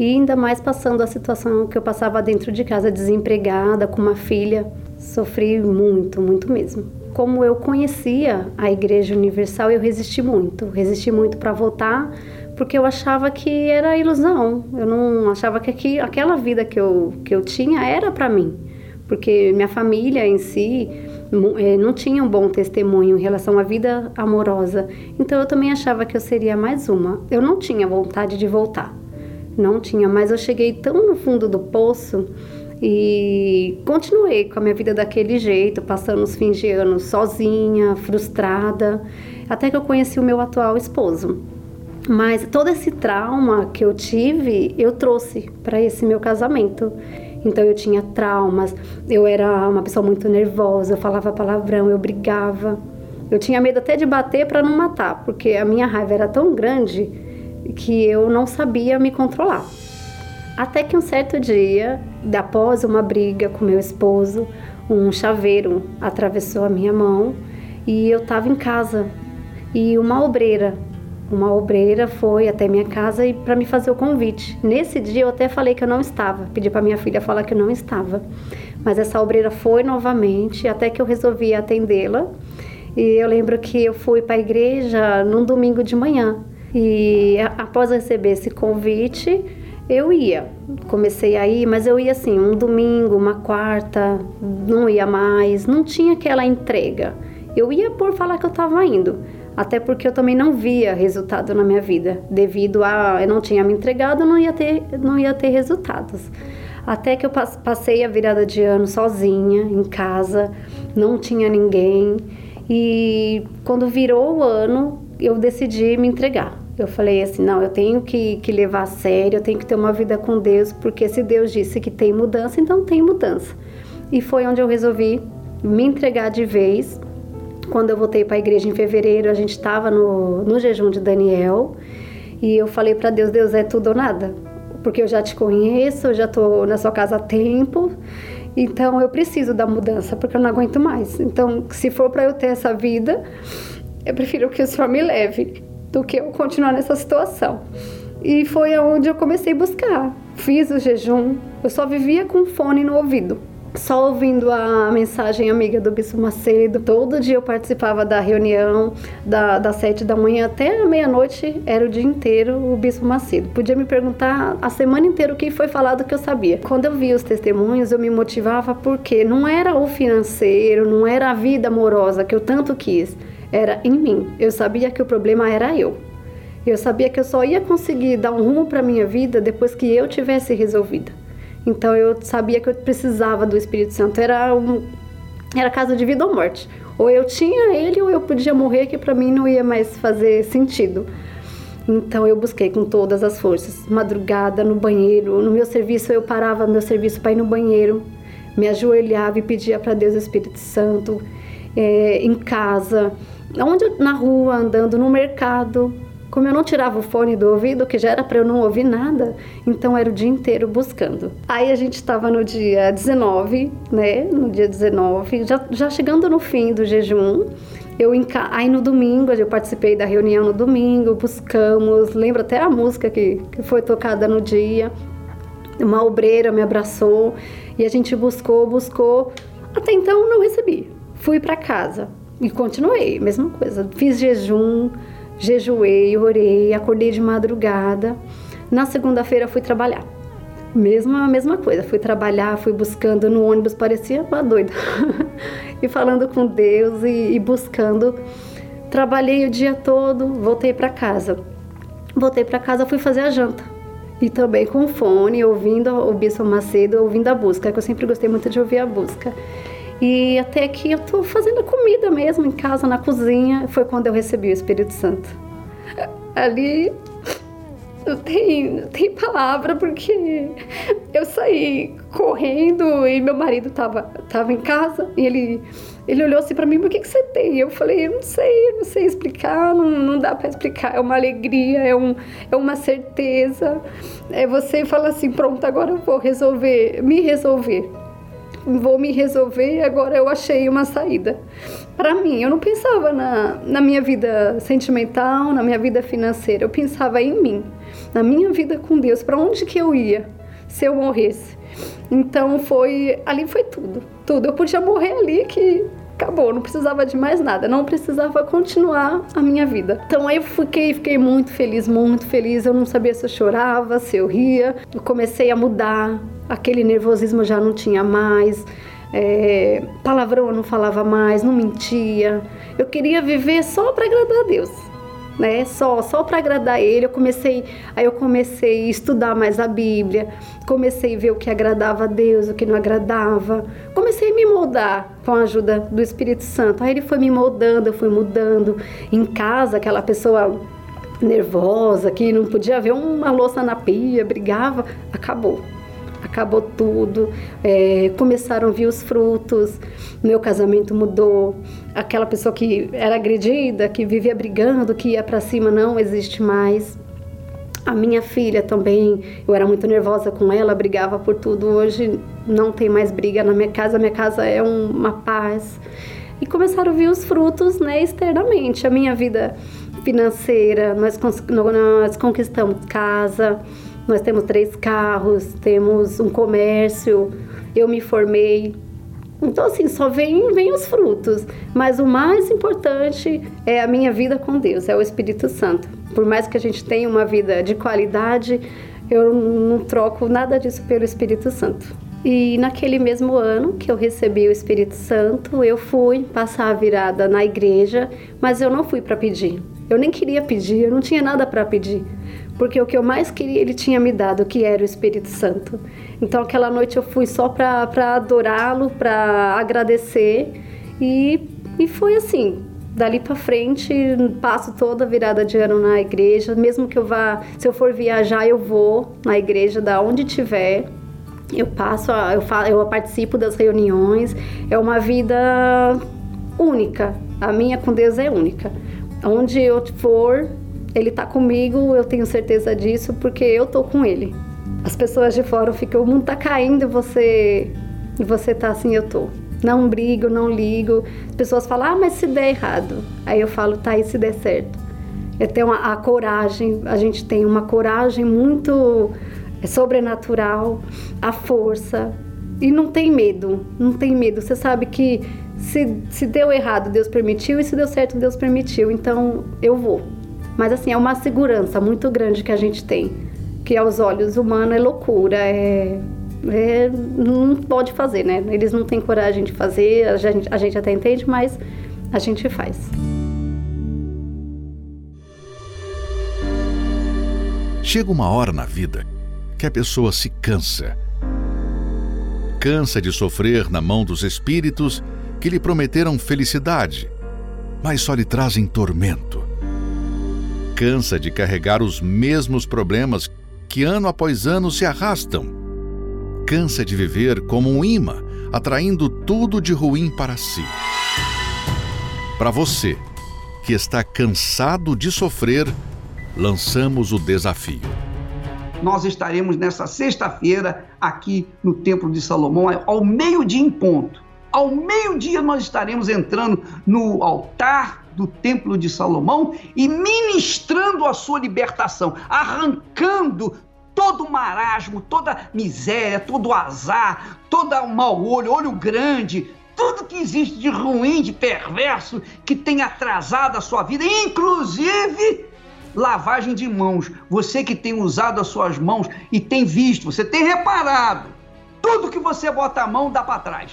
[SPEAKER 10] E ainda mais passando a situação que eu passava dentro de casa, desempregada, com uma filha. Sofri muito, muito mesmo. Como eu conhecia a Igreja Universal, eu resisti muito. Resisti muito para voltar, porque eu achava que era ilusão. Eu não achava que aqui, aquela vida que eu, que eu tinha era para mim. Porque minha família em si eh, não tinha um bom testemunho em relação à vida amorosa. Então eu também achava que eu seria mais uma. Eu não tinha vontade de voltar não tinha, mas eu cheguei tão no fundo do poço e continuei com a minha vida daquele jeito, passando os fins de ano sozinha, frustrada, até que eu conheci o meu atual esposo. Mas todo esse trauma que eu tive, eu trouxe para esse meu casamento. Então eu tinha traumas, eu era uma pessoa muito nervosa, eu falava palavrão, eu brigava. Eu tinha medo até de bater para não matar, porque a minha raiva era tão grande que eu não sabia me controlar. Até que um certo dia, após uma briga com meu esposo, um chaveiro atravessou a minha mão e eu estava em casa. E uma obreira, uma obreira foi até minha casa e para me fazer o convite. Nesse dia eu até falei que eu não estava, pedi para minha filha falar que eu não estava. Mas essa obreira foi novamente até que eu resolvi atendê-la e eu lembro que eu fui para a igreja num domingo de manhã. E após receber esse convite, eu ia. Comecei a ir, mas eu ia assim, um domingo, uma quarta, não ia mais, não tinha aquela entrega. Eu ia por falar que eu estava indo, até porque eu também não via resultado na minha vida, devido a eu não tinha me entregado, não ia ter, não ia ter resultados. Até que eu passei a virada de ano sozinha em casa, não tinha ninguém. E quando virou o ano, eu decidi me entregar. Eu falei assim: não, eu tenho que, que levar a sério, eu tenho que ter uma vida com Deus, porque se Deus disse que tem mudança, então tem mudança. E foi onde eu resolvi me entregar de vez. Quando eu voltei para a igreja em fevereiro, a gente estava no, no jejum de Daniel e eu falei para Deus: Deus é tudo ou nada, porque eu já te conheço, eu já estou na sua casa há tempo então eu preciso da mudança porque eu não aguento mais. Então, se for para eu ter essa vida, eu prefiro que o Senhor me leve do que eu continuar nessa situação. E foi aonde eu comecei a buscar. Fiz o jejum, eu só vivia com fone no ouvido só ouvindo a mensagem amiga do Bispo Macedo. Todo dia eu participava da reunião, da, das sete da manhã até a meia-noite, era o dia inteiro o Bispo Macedo. Podia me perguntar a semana inteira o que foi falado que eu sabia. Quando eu via os testemunhos, eu me motivava porque não era o financeiro, não era a vida amorosa que eu tanto quis, era em mim. Eu sabia que o problema era eu. Eu sabia que eu só ia conseguir dar um rumo para minha vida depois que eu tivesse resolvido. Então eu sabia que eu precisava do Espírito Santo. Era um, era caso de vida ou morte. Ou eu tinha ele ou eu podia morrer, que para mim não ia mais fazer sentido. Então eu busquei com todas as forças, madrugada no banheiro, no meu serviço eu parava meu serviço para ir no banheiro, me ajoelhava e pedia para Deus o Espírito Santo, é, em casa, onde na rua, andando no mercado, como eu não tirava o fone do ouvido, que já era para eu não ouvir nada, então era o dia inteiro buscando. Aí a gente estava no dia 19, né? No dia 19, já, já chegando no fim do jejum. Eu. Aí no domingo, eu participei da reunião no domingo, buscamos, lembro até a música que, que foi tocada no dia. Uma obreira me abraçou e a gente buscou, buscou. Até então não recebi. Fui para casa e continuei, mesma coisa. Fiz jejum, jejuei, orei, acordei de madrugada. Na segunda-feira fui trabalhar. Mesma, mesma coisa, fui trabalhar, fui buscando no ônibus, parecia uma doida. e falando com Deus e, e buscando. Trabalhei o dia todo, voltei para casa. Voltei para casa, fui fazer a janta. E também com fone, ouvindo o Bispo Macedo, ouvindo a busca, que eu sempre gostei muito de ouvir a busca. E até que eu tô fazendo comida mesmo em casa, na cozinha, foi quando eu recebi o Espírito Santo. Ali não tem, tem palavra porque eu saí correndo e meu marido tava, tava em casa e ele, ele olhou assim para mim, o que, que você tem? Eu falei, eu não sei, eu não sei explicar, não, não dá para explicar, é uma alegria, é, um, é uma certeza. É você fala assim, pronto, agora eu vou resolver, me resolver vou me resolver, agora eu achei uma saída. Para mim, eu não pensava na, na minha vida sentimental, na minha vida financeira, eu pensava em mim, na minha vida com Deus, para onde que eu ia se eu morresse. Então foi, ali foi tudo, tudo. Eu podia morrer ali que acabou, não precisava de mais nada, não precisava continuar a minha vida. Então aí eu fiquei, fiquei muito feliz, muito feliz. Eu não sabia se eu chorava, se eu ria. Eu comecei a mudar, aquele nervosismo já não tinha mais. É, palavrão eu não falava mais, não mentia. Eu queria viver só para agradar a Deus né? Só, só para agradar ele. Eu comecei, aí eu comecei a estudar mais a Bíblia, comecei a ver o que agradava a Deus, o que não agradava. Comecei a me moldar com a ajuda do Espírito Santo. Aí ele foi me moldando, eu fui mudando. Em casa, aquela pessoa nervosa, que não podia ver uma louça na pia, brigava, acabou. Acabou tudo, é, começaram a vir os frutos, meu casamento mudou. Aquela pessoa que era agredida, que vivia brigando, que ia para cima, não existe mais. A minha filha também, eu era muito nervosa com ela, brigava por tudo. Hoje não tem mais briga na minha casa, minha casa é uma paz. E começaram a vir os frutos, né, externamente. A minha vida financeira, nós, nós conquistamos casa, nós temos três carros, temos um comércio, eu me formei. Então, assim, só vem, vem os frutos. Mas o mais importante é a minha vida com Deus, é o Espírito Santo. Por mais que a gente tenha uma vida de qualidade, eu não troco nada disso pelo Espírito Santo. E naquele mesmo ano que eu recebi o Espírito Santo, eu fui passar a virada na igreja, mas eu não fui para pedir. Eu nem queria pedir, eu não tinha nada para pedir, porque o que eu mais queria ele tinha me dado, que era o Espírito Santo. Então aquela noite eu fui só para adorá-lo, para agradecer e, e foi assim. Dali para frente, passo toda a virada de ano na igreja, mesmo que eu vá, se eu for viajar, eu vou na igreja da onde tiver. Eu passo, eu, eu participo das reuniões. É uma vida única. A minha com Deus é única. Onde eu for, ele tá comigo, eu tenho certeza disso, porque eu tô com ele. As pessoas de fora ficam, o mundo tá caindo, você e você tá assim, eu tô. Não brigo, não ligo. As pessoas falam, ah, mas se der errado. Aí eu falo, tá, e se der certo? Eu tenho a, a coragem, a gente tem uma coragem muito sobrenatural, a força. E não tem medo, não tem medo. Você sabe que se, se deu errado, Deus permitiu, e se deu certo, Deus permitiu. Então eu vou. Mas assim, é uma segurança muito grande que a gente tem, que aos olhos humanos é loucura, é, é, não pode fazer, né? Eles não têm coragem de fazer, a gente, a gente até entende, mas a gente faz.
[SPEAKER 1] Chega uma hora na vida que a pessoa se cansa. Cansa de sofrer na mão dos espíritos que lhe prometeram felicidade, mas só lhe trazem tormento. Cansa de carregar os mesmos problemas que ano após ano se arrastam. Cansa de viver como um imã, atraindo tudo de ruim para si. Para você, que está cansado de sofrer, lançamos o desafio.
[SPEAKER 2] Nós estaremos nessa sexta-feira aqui no Templo de Salomão, ao meio-dia em ponto ao meio-dia nós estaremos entrando no altar do Templo de Salomão e ministrando a sua libertação, arrancando todo o marasmo, toda miséria, todo azar, todo o mau olho, olho grande, tudo que existe de ruim, de perverso, que tem atrasado a sua vida, inclusive lavagem de mãos. Você que tem usado as suas mãos e tem visto, você tem reparado, tudo que você bota a mão dá para trás.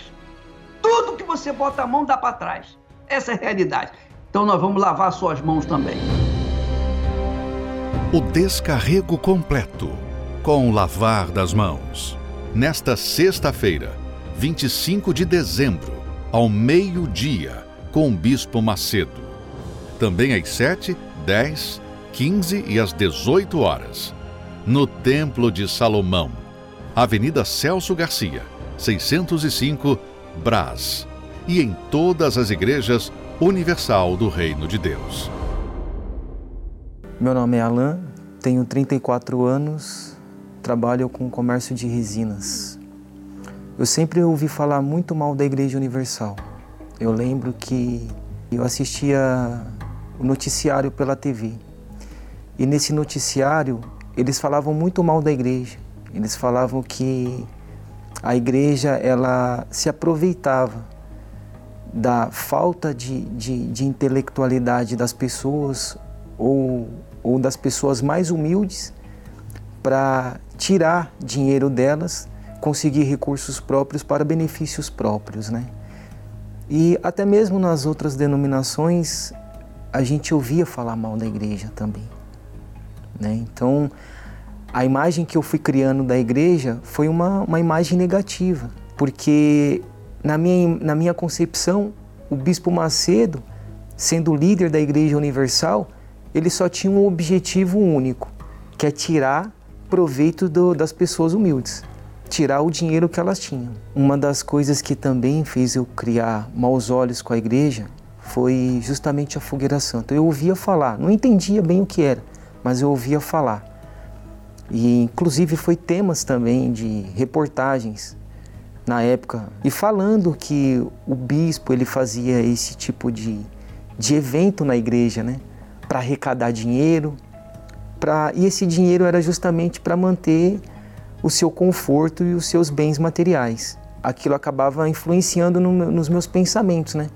[SPEAKER 2] Tudo que você bota a mão dá para trás. Essa é a realidade. Então nós vamos lavar suas mãos também.
[SPEAKER 1] O descarrego completo com o lavar das mãos. Nesta sexta-feira, 25 de dezembro, ao meio-dia, com o Bispo Macedo. Também às 7, 10, 15 e às 18 horas. No Templo de Salomão, Avenida Celso Garcia, 605, Brás e em todas as igrejas universal do Reino de Deus.
[SPEAKER 11] Meu nome é Alan, tenho 34 anos, trabalho com comércio de resinas. Eu sempre ouvi falar muito mal da Igreja Universal. Eu lembro que eu assistia o noticiário pela TV. E nesse noticiário, eles falavam muito mal da igreja. Eles falavam que a igreja ela se aproveitava da falta de, de, de intelectualidade das pessoas ou, ou das pessoas mais humildes para tirar dinheiro delas, conseguir recursos próprios para benefícios próprios, né? E até mesmo nas outras denominações a gente ouvia falar mal da igreja também, né? Então a imagem que eu fui criando da igreja foi uma, uma imagem negativa, porque na minha, na minha concepção, o Bispo Macedo, sendo líder da Igreja Universal, ele só tinha um objetivo único, que é tirar proveito do, das pessoas humildes, tirar o dinheiro que elas tinham. Uma das coisas que também fez eu criar maus olhos com a igreja foi justamente a fogueira santa. Eu ouvia falar, não entendia bem o que era, mas eu ouvia falar. E inclusive foi temas também de reportagens na época e falando que o bispo ele fazia esse tipo de, de evento na igreja, né, para arrecadar dinheiro, para e esse dinheiro era justamente para manter o seu conforto e os seus bens materiais. Aquilo acabava influenciando no, nos meus pensamentos, né?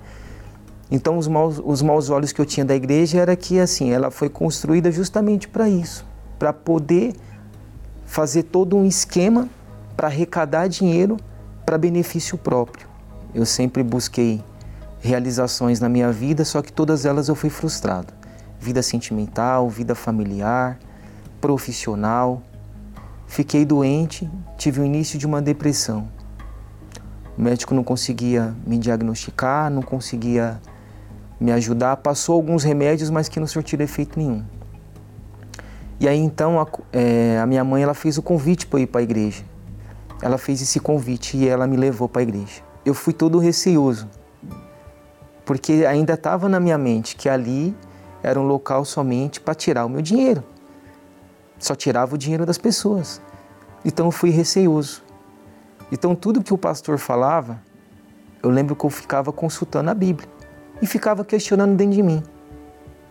[SPEAKER 11] Então os maus, os maus olhos que eu tinha da igreja era que assim, ela foi construída justamente para isso, para poder fazer todo um esquema para arrecadar dinheiro para benefício próprio. Eu sempre busquei realizações na minha vida, só que todas elas eu fui frustrado. Vida sentimental, vida familiar, profissional. Fiquei doente, tive o início de uma depressão. O médico não conseguia me diagnosticar, não conseguia me ajudar. Passou alguns remédios, mas que não surtiram efeito nenhum. E aí então a, é, a minha mãe ela fez o convite para ir para a igreja. Ela fez esse convite e ela me levou para a igreja. Eu fui todo receoso, porque ainda estava na minha mente que ali era um local somente para tirar o meu dinheiro. Só tirava o dinheiro das pessoas. Então eu fui receoso. Então tudo que o pastor falava, eu lembro que eu ficava consultando a Bíblia e ficava questionando dentro de mim.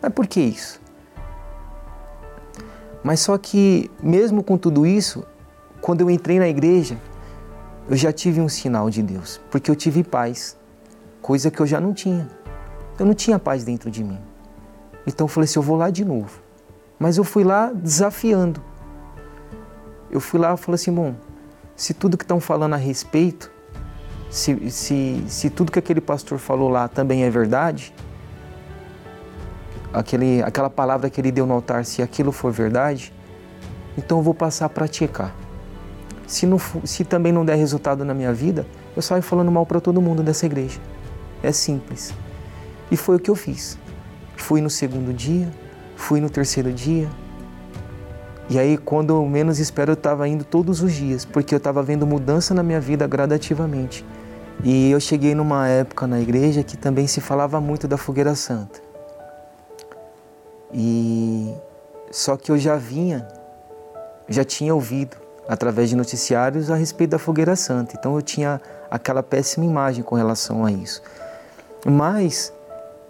[SPEAKER 11] Mas por que isso? Mas só que, mesmo com tudo isso, quando eu entrei na igreja, eu já tive um sinal de Deus, porque eu tive paz, coisa que eu já não tinha. Eu não tinha paz dentro de mim. Então eu falei assim: eu vou lá de novo. Mas eu fui lá desafiando. Eu fui lá e falei assim: bom, se tudo que estão falando a respeito se, se, se tudo que aquele pastor falou lá também é verdade, aquele, aquela palavra que ele deu no altar, se aquilo for verdade, então eu vou passar a praticar. Se, não, se também não der resultado na minha vida, eu saio falando mal para todo mundo dessa igreja. É simples. E foi o que eu fiz. Fui no segundo dia, fui no terceiro dia. E aí, quando eu menos espero, eu estava indo todos os dias, porque eu estava vendo mudança na minha vida gradativamente. E eu cheguei numa época na igreja que também se falava muito da fogueira santa. E só que eu já vinha, já tinha ouvido através de noticiários a respeito da fogueira santa. Então eu tinha aquela péssima imagem com relação a isso. Mas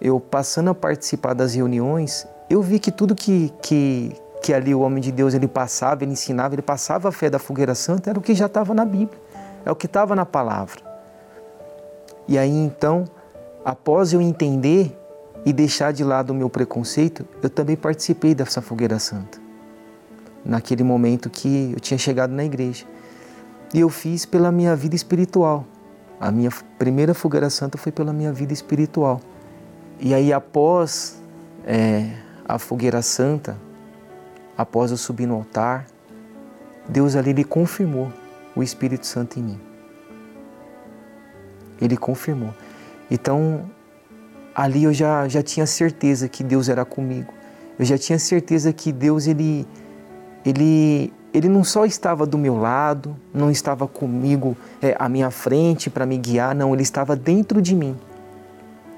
[SPEAKER 11] eu passando a participar das reuniões, eu vi que tudo que, que, que ali o homem de Deus ele passava, ele ensinava, ele passava a fé da fogueira santa, era o que já estava na Bíblia, é o que estava na palavra. E aí então, após eu entender e deixar de lado o meu preconceito, eu também participei dessa fogueira santa. Naquele momento que eu tinha chegado na igreja. E eu fiz pela minha vida espiritual. A minha primeira fogueira santa foi pela minha vida espiritual. E aí, após é, a fogueira santa, após eu subir no altar, Deus ali me confirmou o Espírito Santo em mim ele confirmou. Então, ali eu já, já tinha certeza que Deus era comigo. Eu já tinha certeza que Deus, ele, ele, ele não só estava do meu lado, não estava comigo é, à minha frente para me guiar, não, ele estava dentro de mim.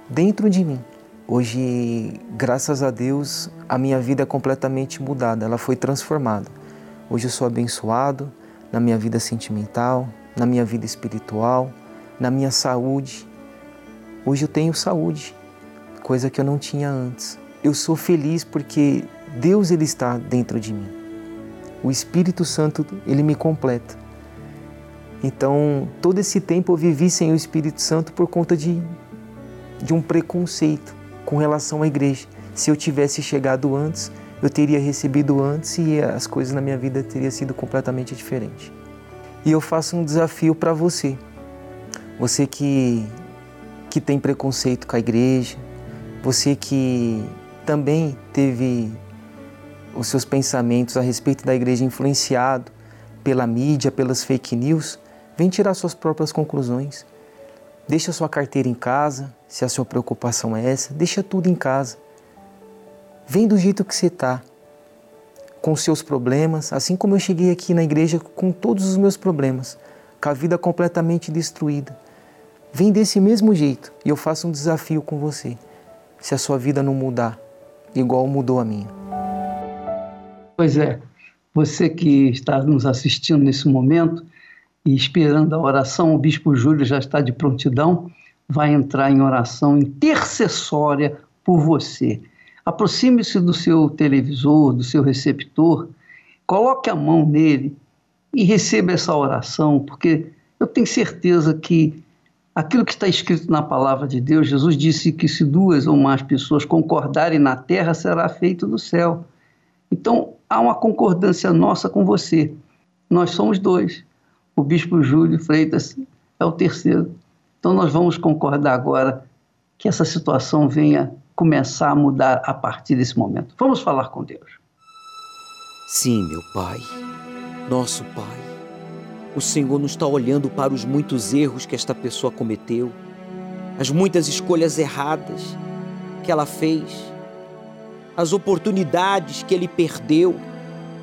[SPEAKER 11] Dentro de mim. Hoje, graças a Deus, a minha vida é completamente mudada, ela foi transformada. Hoje eu sou abençoado na minha vida sentimental, na minha vida espiritual, na minha saúde. Hoje eu tenho saúde, coisa que eu não tinha antes. Eu sou feliz porque Deus ele está dentro de mim. O Espírito Santo ele me completa. Então, todo esse tempo eu vivi sem o Espírito Santo por conta de, de um preconceito com relação à igreja. Se eu tivesse chegado antes, eu teria recebido antes e as coisas na minha vida teriam sido completamente diferentes. E eu faço um desafio para você. Você que, que tem preconceito com a igreja, você que também teve os seus pensamentos a respeito da igreja influenciado pela mídia, pelas fake news, vem tirar suas próprias conclusões. Deixa sua carteira em casa, se a sua preocupação é essa, deixa tudo em casa. Vem do jeito que você está, com seus problemas, assim como eu cheguei aqui na igreja com todos os meus problemas, com a vida completamente destruída. Vem desse mesmo jeito e eu faço um desafio com você. Se a sua vida não mudar, igual mudou a minha.
[SPEAKER 2] Pois é, você que está nos assistindo nesse momento e esperando a oração, o Bispo Júlio já está de prontidão, vai entrar em oração intercessória por você. Aproxime-se do seu televisor, do seu receptor, coloque a mão nele e receba essa oração, porque eu tenho certeza que aquilo que está escrito na palavra de Deus, Jesus disse que se duas ou mais pessoas concordarem na terra, será feito no céu. Então, há uma concordância nossa com você. Nós somos dois. O bispo Júlio Freitas é o terceiro. Então, nós vamos concordar agora que essa situação venha começar a mudar a partir desse momento. Vamos falar com Deus.
[SPEAKER 12] Sim, meu Pai, nosso Pai. O Senhor não está olhando para os muitos erros que esta pessoa cometeu, as muitas escolhas erradas que ela fez, as oportunidades que ele perdeu.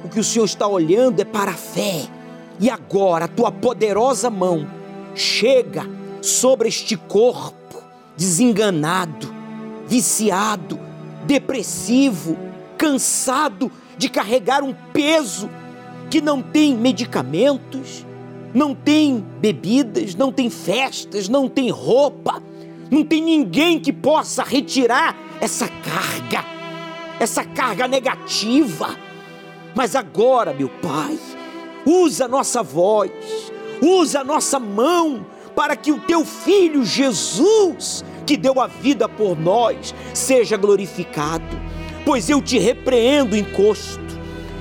[SPEAKER 12] O que o Senhor está olhando é para a fé. E agora a tua poderosa mão chega sobre este corpo desenganado, viciado, depressivo, cansado de carregar um peso que não tem medicamentos, não tem bebidas, não tem festas, não tem roupa, não tem ninguém que possa retirar essa carga, essa carga negativa. Mas agora, meu Pai, usa a nossa voz, usa a nossa mão para que o teu filho Jesus que deu a vida por nós, seja glorificado. Pois eu te repreendo, encosto.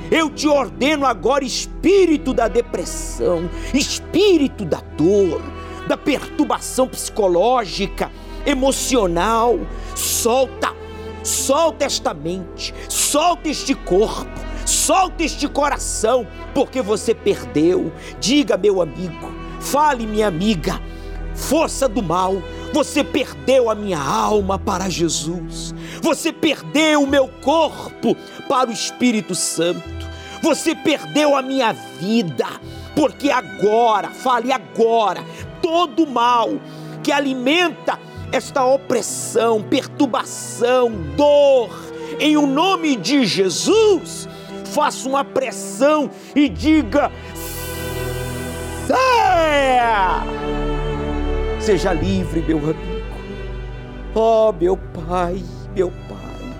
[SPEAKER 12] Eu te ordeno agora, espírito da depressão, espírito da dor, da perturbação psicológica, emocional. Solta, solta esta mente, solta este corpo, solta este coração, porque você perdeu. Diga, meu amigo, fale, minha amiga, força do mal você perdeu a minha alma para Jesus. Você perdeu o meu corpo para o Espírito Santo. Você perdeu a minha vida, porque agora, fale agora, todo mal que alimenta esta opressão, perturbação, dor, em o nome de Jesus, faça uma pressão e diga: saia! Seja livre, meu amigo. Oh, meu Pai, meu Pai,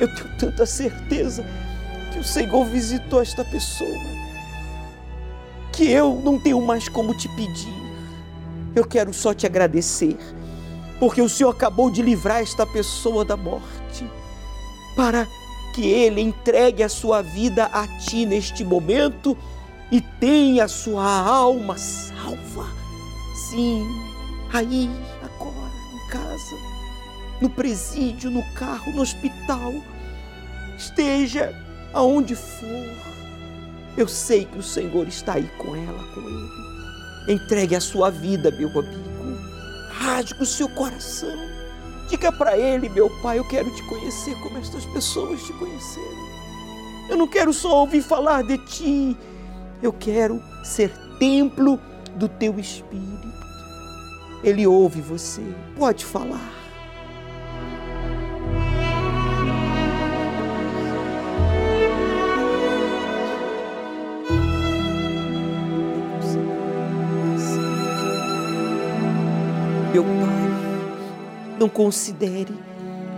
[SPEAKER 12] eu tenho tanta certeza que o Senhor visitou esta pessoa, que eu não tenho mais como te pedir. Eu quero só te agradecer, porque o Senhor acabou de livrar esta pessoa da morte, para que ele entregue a sua vida a ti neste momento e tenha a sua alma salva. Sim, aí, agora, em casa, no presídio, no carro, no hospital, esteja aonde for. Eu sei que o Senhor está aí com ela, com ele. Entregue a sua vida, meu amigo. Rasgue o seu coração. Diga para ele, meu pai, eu quero te conhecer como estas pessoas te conheceram. Eu não quero só ouvir falar de ti. Eu quero ser templo do teu espírito. Ele ouve você. Pode falar. Meu Pai, não considere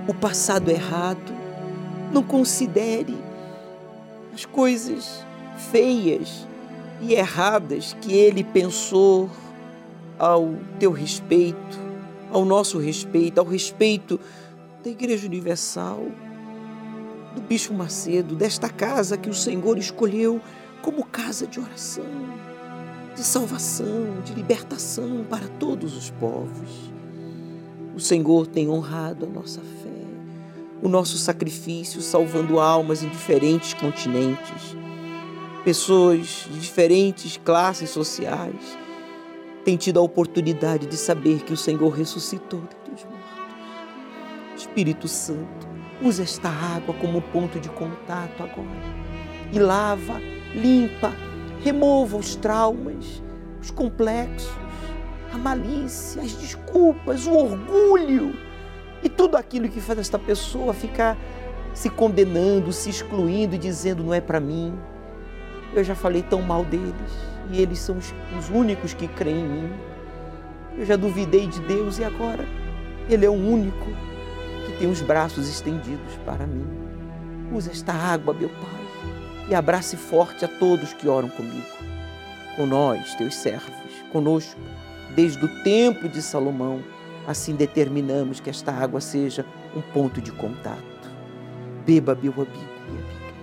[SPEAKER 12] o passado errado, não considere as coisas feias e erradas que ele pensou ao teu respeito, ao nosso respeito, ao respeito da Igreja Universal, do Bispo Macedo, desta casa que o Senhor escolheu como casa de oração, de salvação, de libertação para todos os povos. O Senhor tem honrado a nossa fé, o nosso sacrifício, salvando almas em diferentes continentes, pessoas de diferentes classes sociais tem tido a oportunidade de saber que o Senhor ressuscitou dentre os mortos. Espírito Santo, Usa esta água como ponto de contato agora. E lava, limpa, remova os traumas, os complexos, a malícia, as desculpas, o orgulho e tudo aquilo que faz esta pessoa ficar se condenando, se excluindo e dizendo não é para mim. Eu já falei tão mal deles e eles são os, os únicos que creem em mim. Eu já duvidei de Deus e agora Ele é o único que tem os braços estendidos para mim. Usa esta água, meu Pai, e abrace forte a todos que oram comigo, com nós, teus servos, conosco, desde o tempo de Salomão. Assim determinamos que esta água seja um ponto de contato. Beba, meu amigo, minha amiga.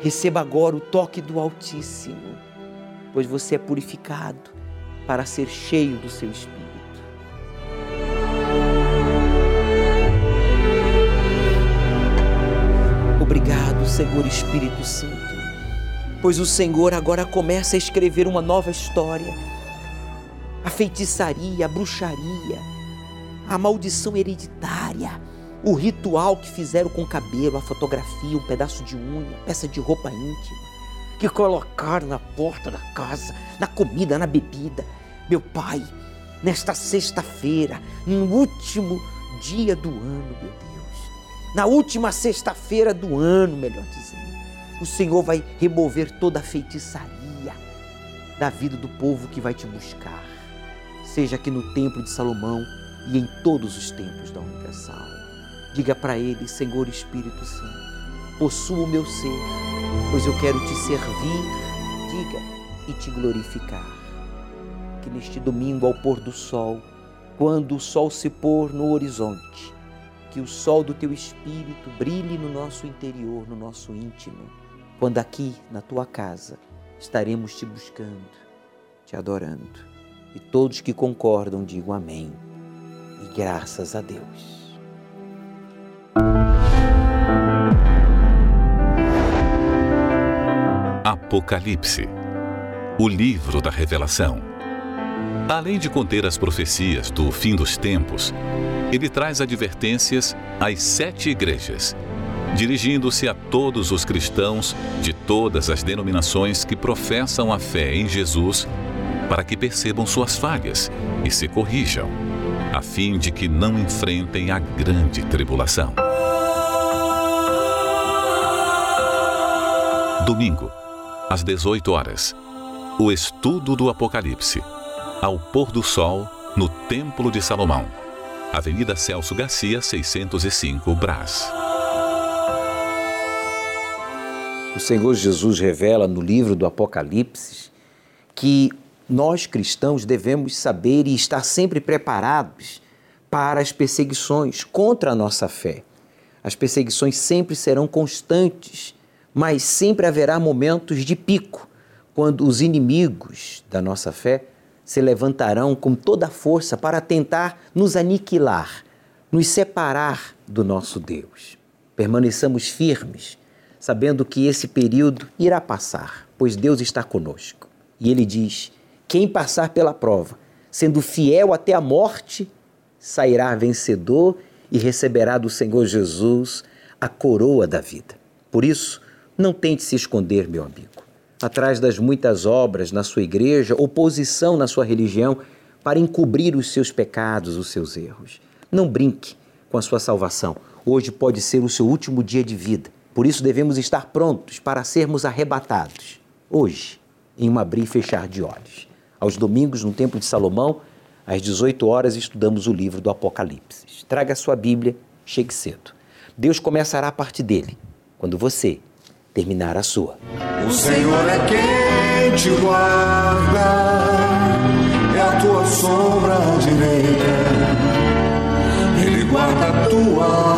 [SPEAKER 12] Receba agora o toque do Altíssimo, pois você é purificado para ser cheio do seu Espírito. Obrigado, Senhor Espírito Santo, pois o Senhor agora começa a escrever uma nova história. A feitiçaria, a bruxaria, a maldição hereditária, o ritual que fizeram com o cabelo, a fotografia, um pedaço de unha, peça de roupa íntima, que colocaram na porta da casa, na comida, na bebida. Meu Pai, nesta sexta-feira, no último dia do ano, meu Deus na última sexta-feira do ano, melhor dizendo, o Senhor vai remover toda a feitiçaria da vida do povo que vai te buscar, seja aqui no templo de Salomão e em todos os templos da Universal. Diga para ele, Senhor Espírito Santo, possua o meu ser, pois eu quero te servir, diga, e te glorificar. Que neste domingo ao pôr do sol, quando o sol se pôr no horizonte, que o sol do teu espírito brilhe no nosso interior, no nosso íntimo, quando aqui na tua casa estaremos te buscando, te adorando. E todos que concordam digam amém. E graças a Deus.
[SPEAKER 1] Apocalipse o livro da Revelação. Além de conter as profecias do fim dos tempos, ele traz advertências às sete igrejas, dirigindo-se a todos os cristãos de todas as denominações que professam a fé em Jesus, para que percebam suas falhas e se corrijam, a fim de que não enfrentem a grande tribulação. Domingo, às 18 horas, o estudo do Apocalipse, ao pôr do sol, no Templo de Salomão. Avenida Celso Garcia, 605, Brás.
[SPEAKER 12] O Senhor Jesus revela no livro do Apocalipse que nós cristãos devemos saber e estar sempre preparados para as perseguições contra a nossa fé. As perseguições sempre serão constantes, mas sempre haverá momentos de pico, quando os inimigos da nossa fé se levantarão com toda a força para tentar nos aniquilar, nos separar do nosso Deus. Permaneçamos firmes, sabendo que esse período irá passar, pois Deus está conosco. E ele diz: quem passar pela prova, sendo fiel até a morte, sairá vencedor e receberá do Senhor Jesus a coroa da vida. Por isso, não tente se esconder, meu amigo atrás das muitas obras na sua igreja, oposição na sua religião, para encobrir os seus pecados, os seus erros. Não brinque com a sua salvação. Hoje pode ser o seu último dia de vida. Por isso devemos estar prontos para sermos arrebatados. Hoje, em um abrir e fechar de olhos. Aos domingos, no Templo de Salomão, às 18 horas, estudamos o livro do Apocalipse. Traga a sua Bíblia, chegue cedo. Deus começará a partir dele, quando você terminar a sua.
[SPEAKER 13] O Senhor é quem te guarda, é a tua sombra direita. Ele guarda a tua